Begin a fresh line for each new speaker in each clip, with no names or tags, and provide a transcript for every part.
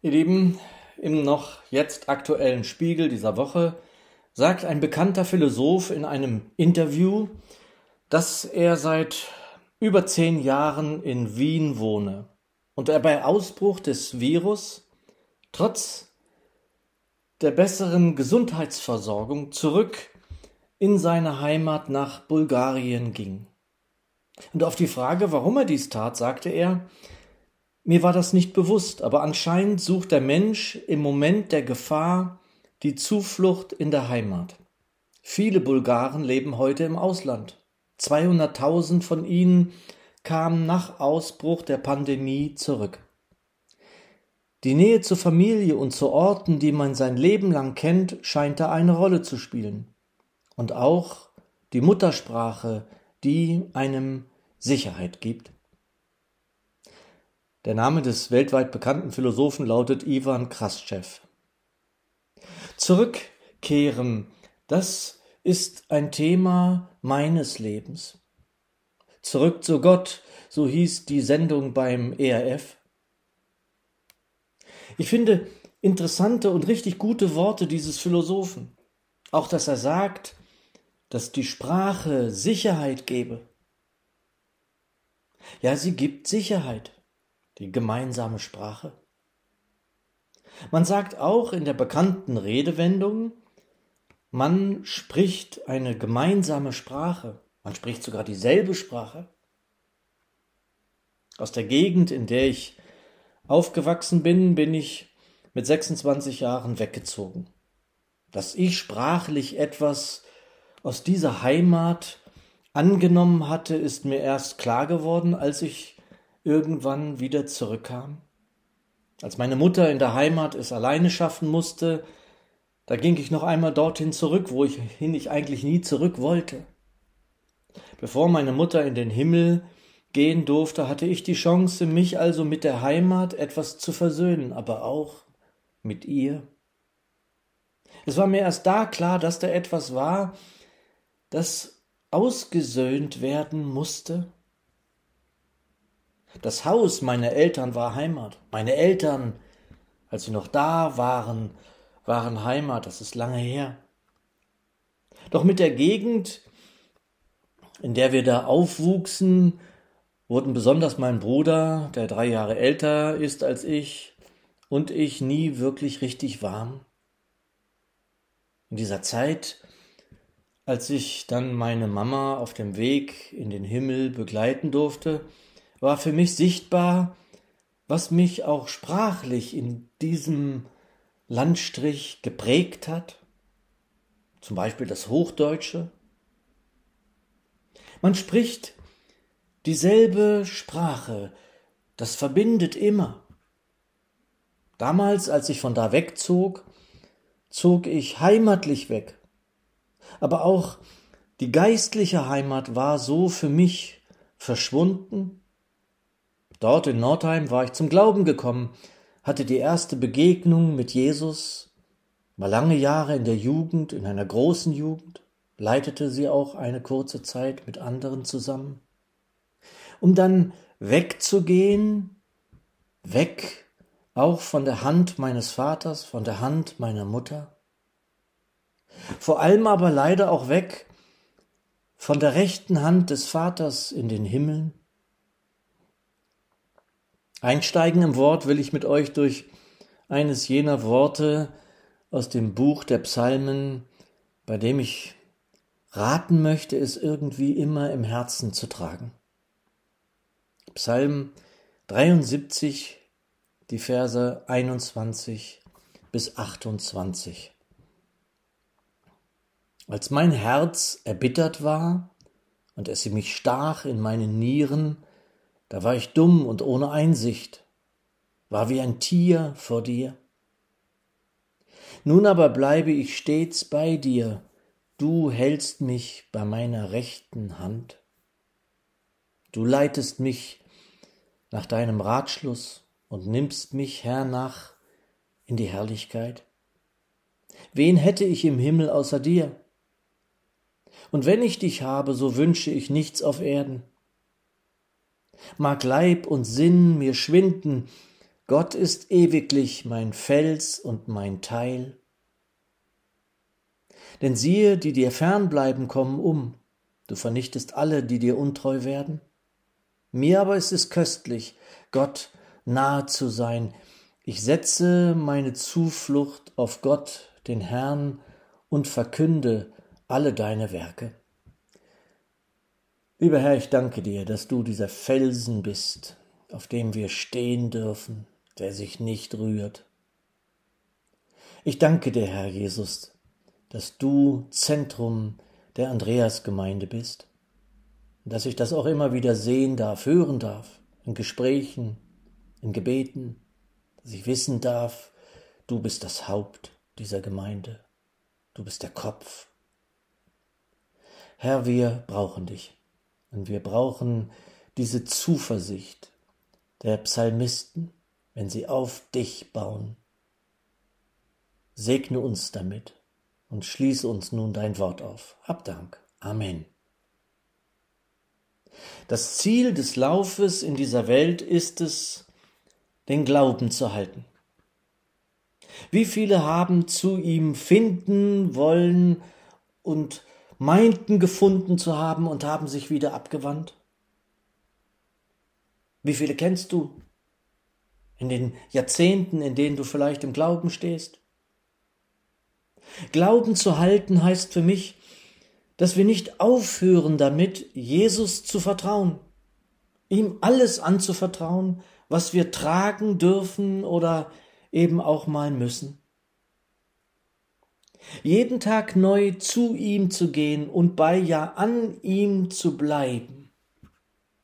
Ihr Lieben, im noch jetzt aktuellen Spiegel dieser Woche sagt ein bekannter Philosoph in einem Interview, dass er seit über zehn Jahren in Wien wohne und er bei Ausbruch des Virus trotz der besseren Gesundheitsversorgung zurück in seine Heimat nach Bulgarien ging. Und auf die Frage, warum er dies tat, sagte er, mir war das nicht bewusst, aber anscheinend sucht der Mensch im Moment der Gefahr die Zuflucht in der Heimat. Viele Bulgaren leben heute im Ausland. 200.000 von ihnen kamen nach Ausbruch der Pandemie zurück. Die Nähe zur Familie und zu Orten, die man sein Leben lang kennt, scheint da eine Rolle zu spielen. Und auch die Muttersprache, die einem Sicherheit gibt. Der Name des weltweit bekannten Philosophen lautet Ivan Kraschew. Zurückkehren, das ist ein Thema meines Lebens. Zurück zu Gott, so hieß die Sendung beim ERF. Ich finde interessante und richtig gute Worte dieses Philosophen. Auch dass er sagt, dass die Sprache Sicherheit gebe. Ja, sie gibt Sicherheit, die gemeinsame Sprache. Man sagt auch in der bekannten Redewendung, man spricht eine gemeinsame Sprache, man spricht sogar dieselbe Sprache. Aus der Gegend, in der ich aufgewachsen bin, bin ich mit 26 Jahren weggezogen. Dass ich sprachlich etwas aus dieser Heimat angenommen hatte, ist mir erst klar geworden, als ich irgendwann wieder zurückkam. Als meine Mutter in der Heimat es alleine schaffen musste, da ging ich noch einmal dorthin zurück, wo ich hin ich eigentlich nie zurück wollte. Bevor meine Mutter in den Himmel gehen durfte, hatte ich die Chance, mich also mit der Heimat etwas zu versöhnen, aber auch mit ihr. Es war mir erst da klar, dass da etwas war, das ausgesöhnt werden musste? Das Haus meiner Eltern war Heimat. Meine Eltern, als sie noch da waren, waren Heimat. Das ist lange her. Doch mit der Gegend, in der wir da aufwuchsen, wurden besonders mein Bruder, der drei Jahre älter ist als ich, und ich nie wirklich richtig warm. In dieser Zeit als ich dann meine Mama auf dem Weg in den Himmel begleiten durfte, war für mich sichtbar, was mich auch sprachlich in diesem Landstrich geprägt hat, zum Beispiel das Hochdeutsche. Man spricht dieselbe Sprache, das verbindet immer. Damals, als ich von da wegzog, zog ich heimatlich weg aber auch die geistliche Heimat war so für mich verschwunden. Dort in Nordheim war ich zum Glauben gekommen, hatte die erste Begegnung mit Jesus, war lange Jahre in der Jugend, in einer großen Jugend, leitete sie auch eine kurze Zeit mit anderen zusammen, um dann wegzugehen, weg auch von der Hand meines Vaters, von der Hand meiner Mutter, vor allem aber leider auch weg von der rechten Hand des Vaters in den Himmeln. Einsteigen im Wort will ich mit euch durch eines jener Worte aus dem Buch der Psalmen, bei dem ich raten möchte, es irgendwie immer im Herzen zu tragen. Psalm 73, die Verse 21 bis 28. Als mein Herz erbittert war und es mich stach in meinen Nieren, da war ich dumm und ohne Einsicht, war wie ein Tier vor dir. Nun aber bleibe ich stets bei dir, du hältst mich bei meiner rechten Hand. Du leitest mich nach deinem Ratschluss und nimmst mich hernach in die Herrlichkeit. Wen hätte ich im Himmel außer dir? und wenn ich dich habe, so wünsche ich nichts auf Erden. Mag Leib und Sinn mir schwinden, Gott ist ewiglich mein Fels und mein Teil. Denn siehe, die dir fernbleiben, kommen um. Du vernichtest alle, die dir untreu werden. Mir aber ist es köstlich, Gott nahe zu sein. Ich setze meine Zuflucht auf Gott, den Herrn, und verkünde alle deine Werke. Lieber Herr, ich danke dir, dass du dieser Felsen bist, auf dem wir stehen dürfen, der sich nicht rührt. Ich danke dir, Herr Jesus, dass du Zentrum der Andreasgemeinde bist, und dass ich das auch immer wieder sehen darf, hören darf, in Gesprächen, in Gebeten, dass ich wissen darf, du bist das Haupt dieser Gemeinde, du bist der Kopf. Herr, wir brauchen dich und wir brauchen diese Zuversicht der Psalmisten, wenn sie auf dich bauen. Segne uns damit und schließe uns nun dein Wort auf. Hab Dank. Amen. Das Ziel des Laufes in dieser Welt ist es, den Glauben zu halten. Wie viele haben zu ihm finden wollen und meinten gefunden zu haben und haben sich wieder abgewandt? Wie viele kennst du? in den Jahrzehnten, in denen du vielleicht im Glauben stehst. Glauben zu halten heißt für mich, dass wir nicht aufhören damit, Jesus zu vertrauen, ihm alles anzuvertrauen, was wir tragen dürfen oder eben auch mal müssen. Jeden Tag neu zu ihm zu gehen und bei ja an ihm zu bleiben.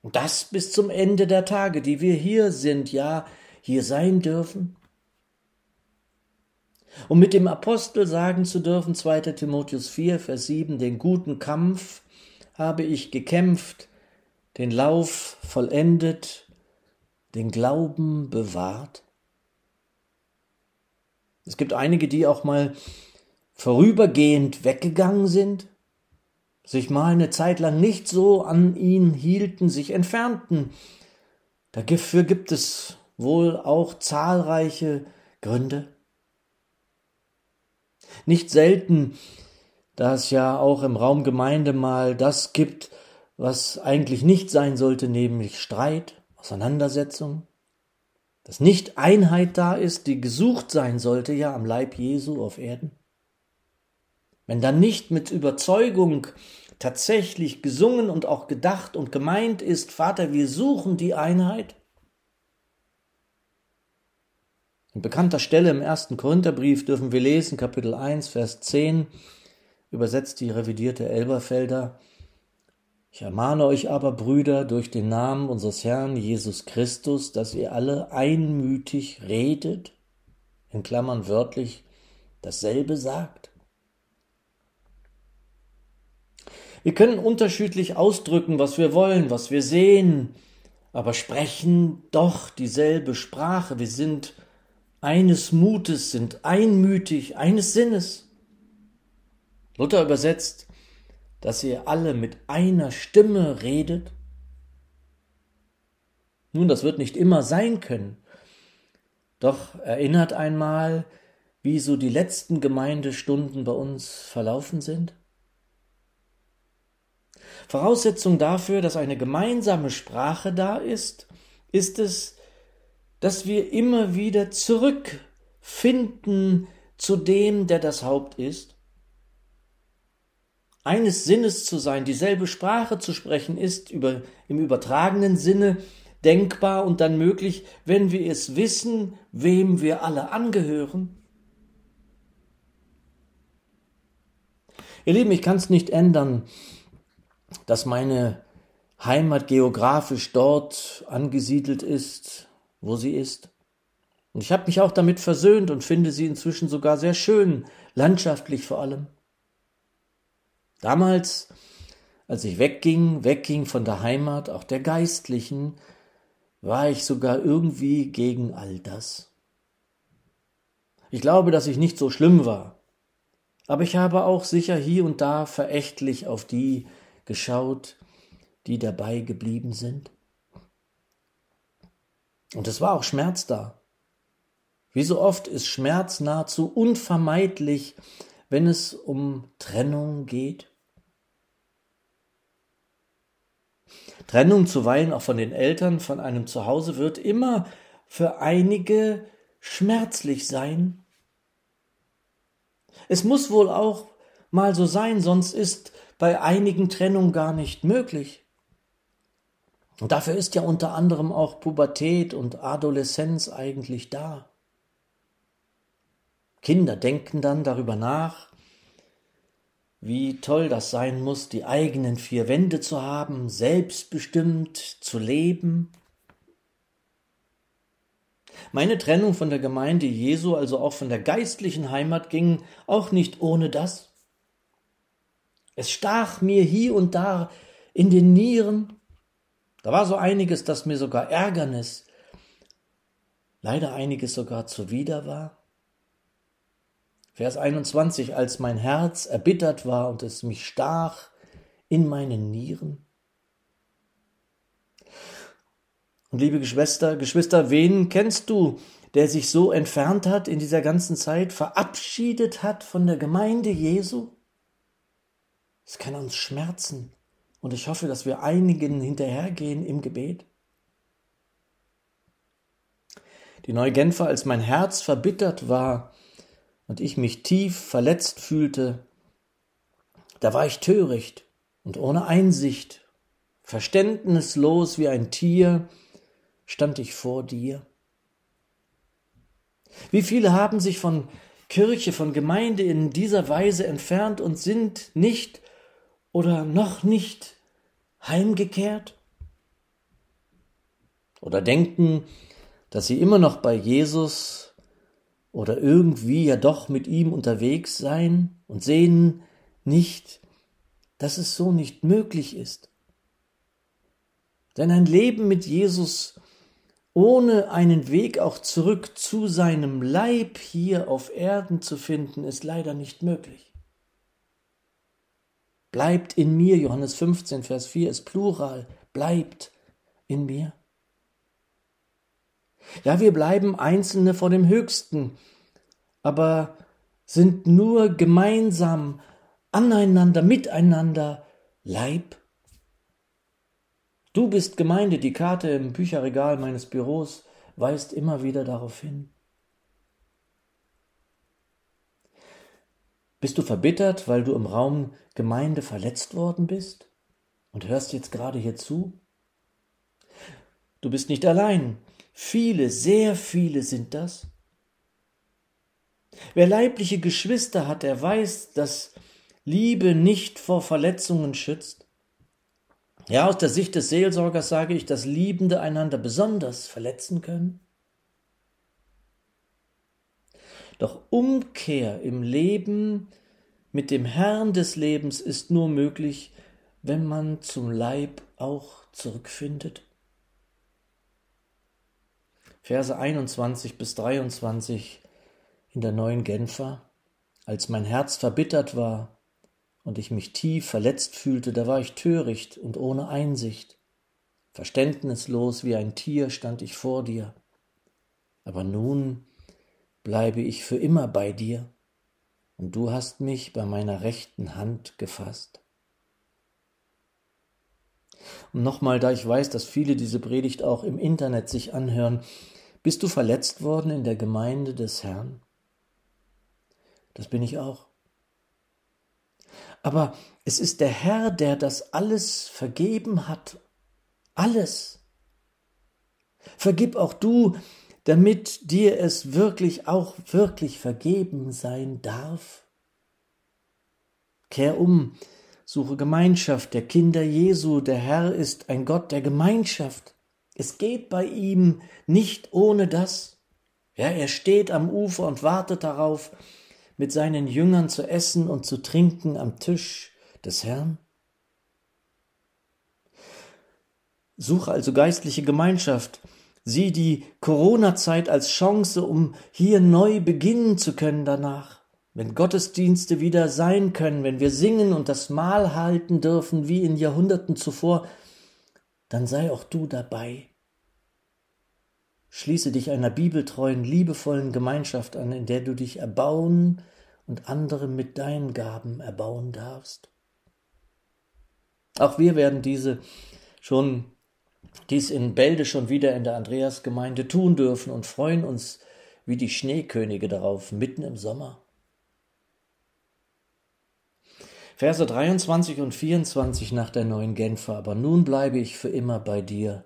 Und das bis zum Ende der Tage, die wir hier sind, ja, hier sein dürfen? Um mit dem Apostel sagen zu dürfen, 2. Timotheus 4, Vers 7, den guten Kampf habe ich gekämpft, den Lauf vollendet, den Glauben bewahrt. Es gibt einige, die auch mal vorübergehend weggegangen sind, sich mal eine Zeit lang nicht so an ihn hielten, sich entfernten. Dafür gibt es wohl auch zahlreiche Gründe? Nicht selten, da es ja auch im Raum Gemeinde mal das gibt, was eigentlich nicht sein sollte, nämlich Streit, Auseinandersetzung, dass nicht Einheit da ist, die gesucht sein sollte ja am Leib Jesu auf Erden. Wenn dann nicht mit Überzeugung tatsächlich gesungen und auch gedacht und gemeint ist, Vater, wir suchen die Einheit, An bekannter Stelle im ersten Korintherbrief dürfen wir lesen, Kapitel 1, Vers 10, übersetzt die revidierte Elberfelder. Ich ermahne euch aber, Brüder, durch den Namen unseres Herrn Jesus Christus, dass ihr alle einmütig redet, in Klammern wörtlich dasselbe sagt. Wir können unterschiedlich ausdrücken, was wir wollen, was wir sehen, aber sprechen doch dieselbe Sprache. Wir sind eines Mutes sind, einmütig, eines Sinnes. Luther übersetzt, dass ihr alle mit einer Stimme redet. Nun, das wird nicht immer sein können. Doch erinnert einmal, wie so die letzten Gemeindestunden bei uns verlaufen sind? Voraussetzung dafür, dass eine gemeinsame Sprache da ist, ist es, dass wir immer wieder zurückfinden zu dem, der das Haupt ist? Eines Sinnes zu sein, dieselbe Sprache zu sprechen, ist über, im übertragenen Sinne denkbar und dann möglich, wenn wir es wissen, wem wir alle angehören. Ihr Lieben, ich kann es nicht ändern, dass meine Heimat geografisch dort angesiedelt ist, wo sie ist. Und ich habe mich auch damit versöhnt und finde sie inzwischen sogar sehr schön, landschaftlich vor allem. Damals, als ich wegging, wegging von der Heimat, auch der geistlichen, war ich sogar irgendwie gegen all das. Ich glaube, dass ich nicht so schlimm war, aber ich habe auch sicher hier und da verächtlich auf die geschaut, die dabei geblieben sind. Und es war auch Schmerz da. Wie so oft ist Schmerz nahezu unvermeidlich, wenn es um Trennung geht. Trennung zuweilen auch von den Eltern, von einem Zuhause wird immer für einige schmerzlich sein. Es muss wohl auch mal so sein, sonst ist bei einigen Trennung gar nicht möglich. Und dafür ist ja unter anderem auch Pubertät und Adoleszenz eigentlich da. Kinder denken dann darüber nach, wie toll das sein muss, die eigenen vier Wände zu haben, selbstbestimmt zu leben. Meine Trennung von der Gemeinde Jesu, also auch von der geistlichen Heimat, ging auch nicht ohne das. Es stach mir hier und da in den Nieren. Da war so einiges, das mir sogar Ärgernis, leider einiges sogar zuwider war. Vers 21, als mein Herz erbittert war und es mich stach in meinen Nieren. Und liebe Geschwister, Geschwister, wen kennst du, der sich so entfernt hat in dieser ganzen Zeit, verabschiedet hat von der Gemeinde Jesu? Es kann uns schmerzen. Und ich hoffe, dass wir einigen hinterhergehen im Gebet. Die Neugenfer, als mein Herz verbittert war, und ich mich tief verletzt fühlte, da war ich töricht und ohne Einsicht, verständnislos wie ein Tier, stand ich vor dir. Wie viele haben sich von Kirche, von Gemeinde in dieser Weise entfernt und sind nicht oder noch nicht heimgekehrt? Oder denken, dass sie immer noch bei Jesus oder irgendwie ja doch mit ihm unterwegs sein und sehen nicht, dass es so nicht möglich ist. Denn ein Leben mit Jesus ohne einen Weg auch zurück zu seinem Leib hier auf Erden zu finden, ist leider nicht möglich. Bleibt in mir, Johannes 15, Vers 4 ist Plural, bleibt in mir. Ja, wir bleiben Einzelne vor dem Höchsten, aber sind nur gemeinsam, aneinander, miteinander Leib. Du bist Gemeinde, die Karte im Bücherregal meines Büros weist immer wieder darauf hin. Bist du verbittert, weil du im Raum Gemeinde verletzt worden bist und hörst jetzt gerade hier zu? Du bist nicht allein. Viele, sehr viele sind das. Wer leibliche Geschwister hat, der weiß, dass Liebe nicht vor Verletzungen schützt. Ja, aus der Sicht des Seelsorgers sage ich, dass Liebende einander besonders verletzen können. Doch Umkehr im Leben mit dem Herrn des Lebens ist nur möglich, wenn man zum Leib auch zurückfindet. Verse 21 bis 23 in der neuen Genfer, als mein Herz verbittert war und ich mich tief verletzt fühlte, da war ich töricht und ohne Einsicht. Verständnislos wie ein Tier stand ich vor dir. Aber nun bleibe ich für immer bei dir, und du hast mich bei meiner rechten Hand gefasst. Und nochmal, da ich weiß, dass viele diese Predigt auch im Internet sich anhören, bist du verletzt worden in der Gemeinde des Herrn? Das bin ich auch. Aber es ist der Herr, der das alles vergeben hat. Alles. Vergib auch du, damit dir es wirklich auch wirklich vergeben sein darf. Kehr um, suche Gemeinschaft der Kinder Jesu. Der Herr ist ein Gott der Gemeinschaft. Es geht bei ihm nicht ohne das. Ja, er steht am Ufer und wartet darauf, mit seinen Jüngern zu essen und zu trinken am Tisch des Herrn. Suche also geistliche Gemeinschaft. Sieh die Corona-Zeit als Chance, um hier neu beginnen zu können danach. Wenn Gottesdienste wieder sein können, wenn wir singen und das Mahl halten dürfen wie in Jahrhunderten zuvor, dann sei auch du dabei. Schließe dich einer bibeltreuen, liebevollen Gemeinschaft an, in der du dich erbauen und andere mit deinen Gaben erbauen darfst. Auch wir werden diese schon dies in Bälde schon wieder in der Andreasgemeinde tun dürfen und freuen uns wie die Schneekönige darauf, mitten im Sommer. Verse 23 und 24 nach der neuen Genfer, aber nun bleibe ich für immer bei dir,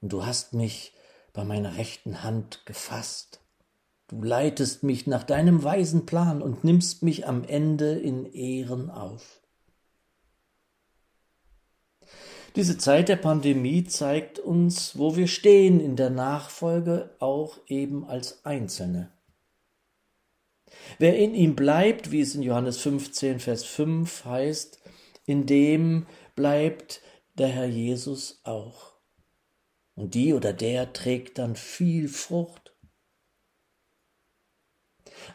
und du hast mich bei meiner rechten Hand gefasst. Du leitest mich nach deinem weisen Plan und nimmst mich am Ende in Ehren auf. Diese Zeit der Pandemie zeigt uns, wo wir stehen in der Nachfolge, auch eben als Einzelne. Wer in ihm bleibt, wie es in Johannes 15, Vers 5 heißt, in dem bleibt der Herr Jesus auch. Und die oder der trägt dann viel Frucht.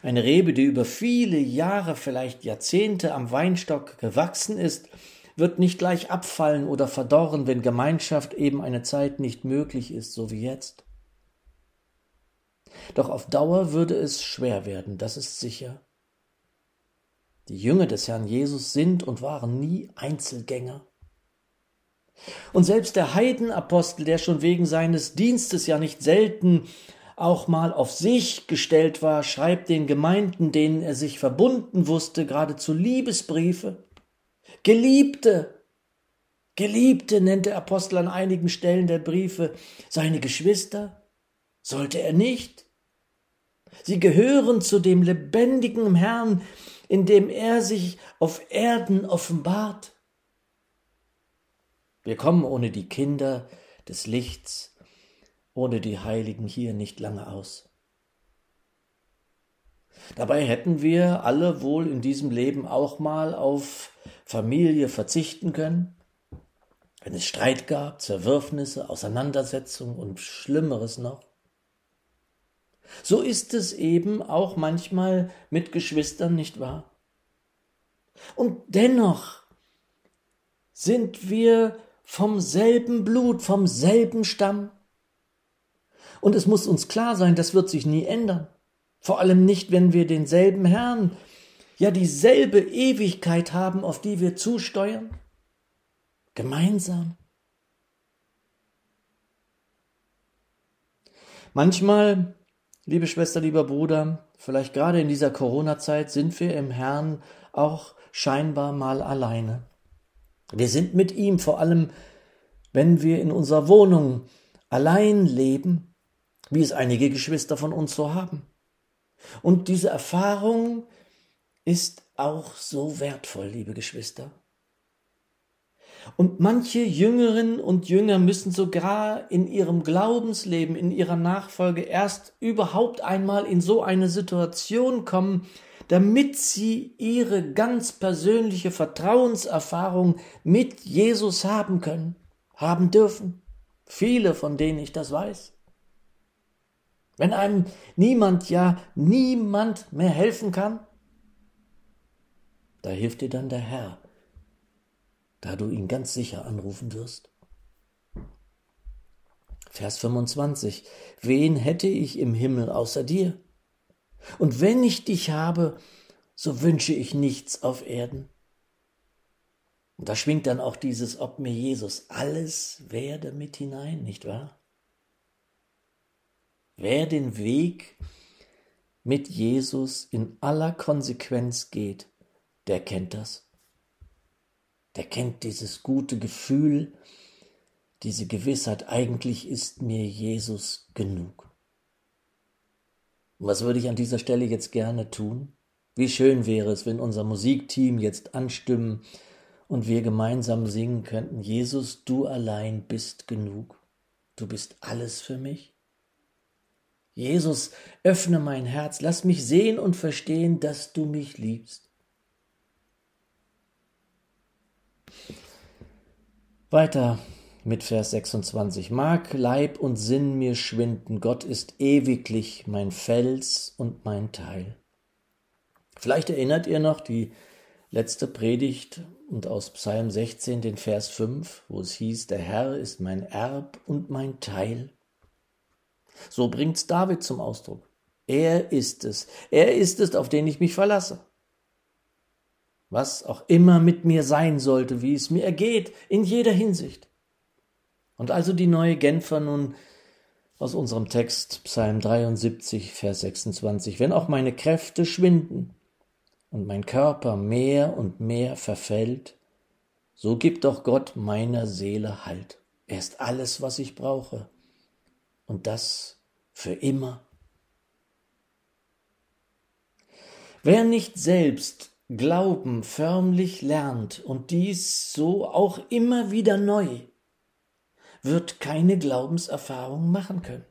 Eine Rebe, die über viele Jahre, vielleicht Jahrzehnte am Weinstock gewachsen ist, wird nicht gleich abfallen oder verdorren, wenn Gemeinschaft eben eine Zeit nicht möglich ist, so wie jetzt. Doch auf Dauer würde es schwer werden, das ist sicher. Die Jünger des Herrn Jesus sind und waren nie Einzelgänger. Und selbst der Heidenapostel, der schon wegen seines Dienstes ja nicht selten auch mal auf sich gestellt war, schreibt den Gemeinden, denen er sich verbunden wusste, geradezu Liebesbriefe. Geliebte, Geliebte nennt der Apostel an einigen Stellen der Briefe seine Geschwister. Sollte er nicht? Sie gehören zu dem lebendigen Herrn, in dem er sich auf Erden offenbart. Wir kommen ohne die Kinder des Lichts, ohne die Heiligen hier nicht lange aus. Dabei hätten wir alle wohl in diesem Leben auch mal auf Familie verzichten können, wenn es Streit gab, Zerwürfnisse, Auseinandersetzungen und Schlimmeres noch. So ist es eben auch manchmal mit Geschwistern, nicht wahr? Und dennoch sind wir vom selben Blut, vom selben Stamm. Und es muss uns klar sein, das wird sich nie ändern. Vor allem nicht, wenn wir denselben Herrn, ja dieselbe Ewigkeit haben, auf die wir zusteuern. Gemeinsam. Manchmal, liebe Schwester, lieber Bruder, vielleicht gerade in dieser Corona-Zeit sind wir im Herrn auch scheinbar mal alleine. Wir sind mit ihm, vor allem wenn wir in unserer Wohnung allein leben, wie es einige Geschwister von uns so haben. Und diese Erfahrung ist auch so wertvoll, liebe Geschwister. Und manche Jüngerinnen und Jünger müssen sogar in ihrem Glaubensleben, in ihrer Nachfolge erst überhaupt einmal in so eine Situation kommen, damit sie ihre ganz persönliche Vertrauenserfahrung mit Jesus haben können, haben dürfen. Viele, von denen ich das weiß. Wenn einem niemand, ja niemand mehr helfen kann, da hilft dir dann der Herr, da du ihn ganz sicher anrufen wirst. Vers 25. Wen hätte ich im Himmel außer dir? Und wenn ich dich habe, so wünsche ich nichts auf Erden. Und da schwingt dann auch dieses, ob mir Jesus alles werde mit hinein, nicht wahr? Wer den Weg mit Jesus in aller Konsequenz geht, der kennt das. Der kennt dieses gute Gefühl, diese Gewissheit, eigentlich ist mir Jesus genug. Und was würde ich an dieser Stelle jetzt gerne tun? Wie schön wäre es, wenn unser Musikteam jetzt anstimmen und wir gemeinsam singen könnten, Jesus, du allein bist genug. Du bist alles für mich. Jesus, öffne mein Herz, lass mich sehen und verstehen, dass du mich liebst. Weiter mit Vers 26. Mag Leib und Sinn mir schwinden, Gott ist ewiglich mein Fels und mein Teil. Vielleicht erinnert ihr noch die letzte Predigt und aus Psalm 16 den Vers 5, wo es hieß, der Herr ist mein Erb und mein Teil. So bringt's David zum Ausdruck. Er ist es, er ist es, auf den ich mich verlasse. Was auch immer mit mir sein sollte, wie es mir ergeht, in jeder Hinsicht. Und also die neue Genfer nun aus unserem Text Psalm 73, Vers 26. Wenn auch meine Kräfte schwinden und mein Körper mehr und mehr verfällt, so gibt doch Gott meiner Seele Halt. Er ist alles, was ich brauche. Und das für immer. Wer nicht selbst Glauben förmlich lernt und dies so auch immer wieder neu, wird keine Glaubenserfahrung machen können.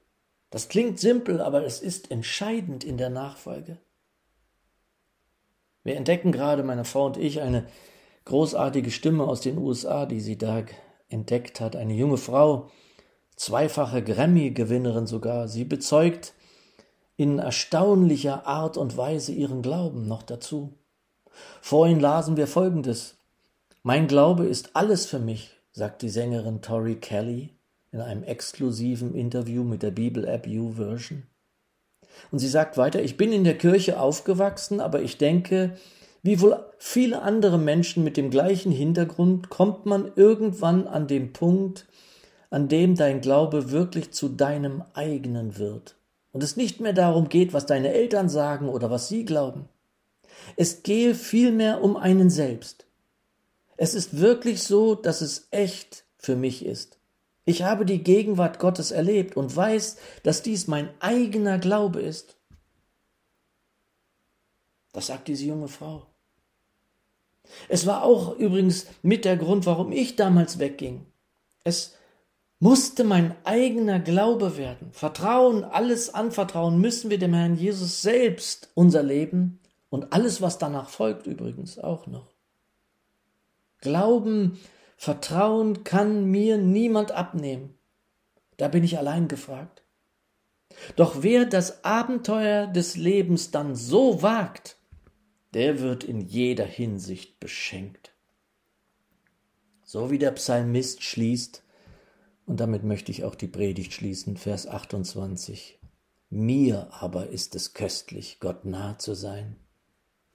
Das klingt simpel, aber es ist entscheidend in der Nachfolge. Wir entdecken gerade, meine Frau und ich, eine großartige Stimme aus den USA, die sie da entdeckt hat. Eine junge Frau, zweifache Grammy-Gewinnerin sogar. Sie bezeugt in erstaunlicher Art und Weise ihren Glauben noch dazu. Vorhin lasen wir Folgendes. Mein Glaube ist alles für mich, sagt die Sängerin Tori Kelly in einem exklusiven Interview mit der Bibel-App YouVersion. Und sie sagt weiter, ich bin in der Kirche aufgewachsen, aber ich denke, wie wohl viele andere Menschen mit dem gleichen Hintergrund kommt man irgendwann an dem Punkt, an dem dein Glaube wirklich zu deinem eigenen wird und es nicht mehr darum geht, was deine Eltern sagen oder was sie glauben. Es gehe vielmehr um einen selbst. Es ist wirklich so, dass es echt für mich ist. Ich habe die Gegenwart Gottes erlebt und weiß, dass dies mein eigener Glaube ist. Das sagt diese junge Frau. Es war auch übrigens mit der Grund, warum ich damals wegging. Es musste mein eigener Glaube werden. Vertrauen, alles anvertrauen müssen wir dem Herrn Jesus selbst unser Leben und alles, was danach folgt übrigens auch noch. Glauben, Vertrauen kann mir niemand abnehmen. Da bin ich allein gefragt. Doch wer das Abenteuer des Lebens dann so wagt, der wird in jeder Hinsicht beschenkt. So wie der Psalmist schließt, und damit möchte ich auch die Predigt schließen, Vers 28. Mir aber ist es köstlich, Gott nahe zu sein.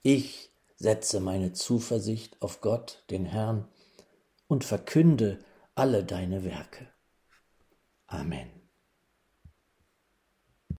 Ich setze meine Zuversicht auf Gott, den Herrn, und verkünde alle deine Werke. Amen.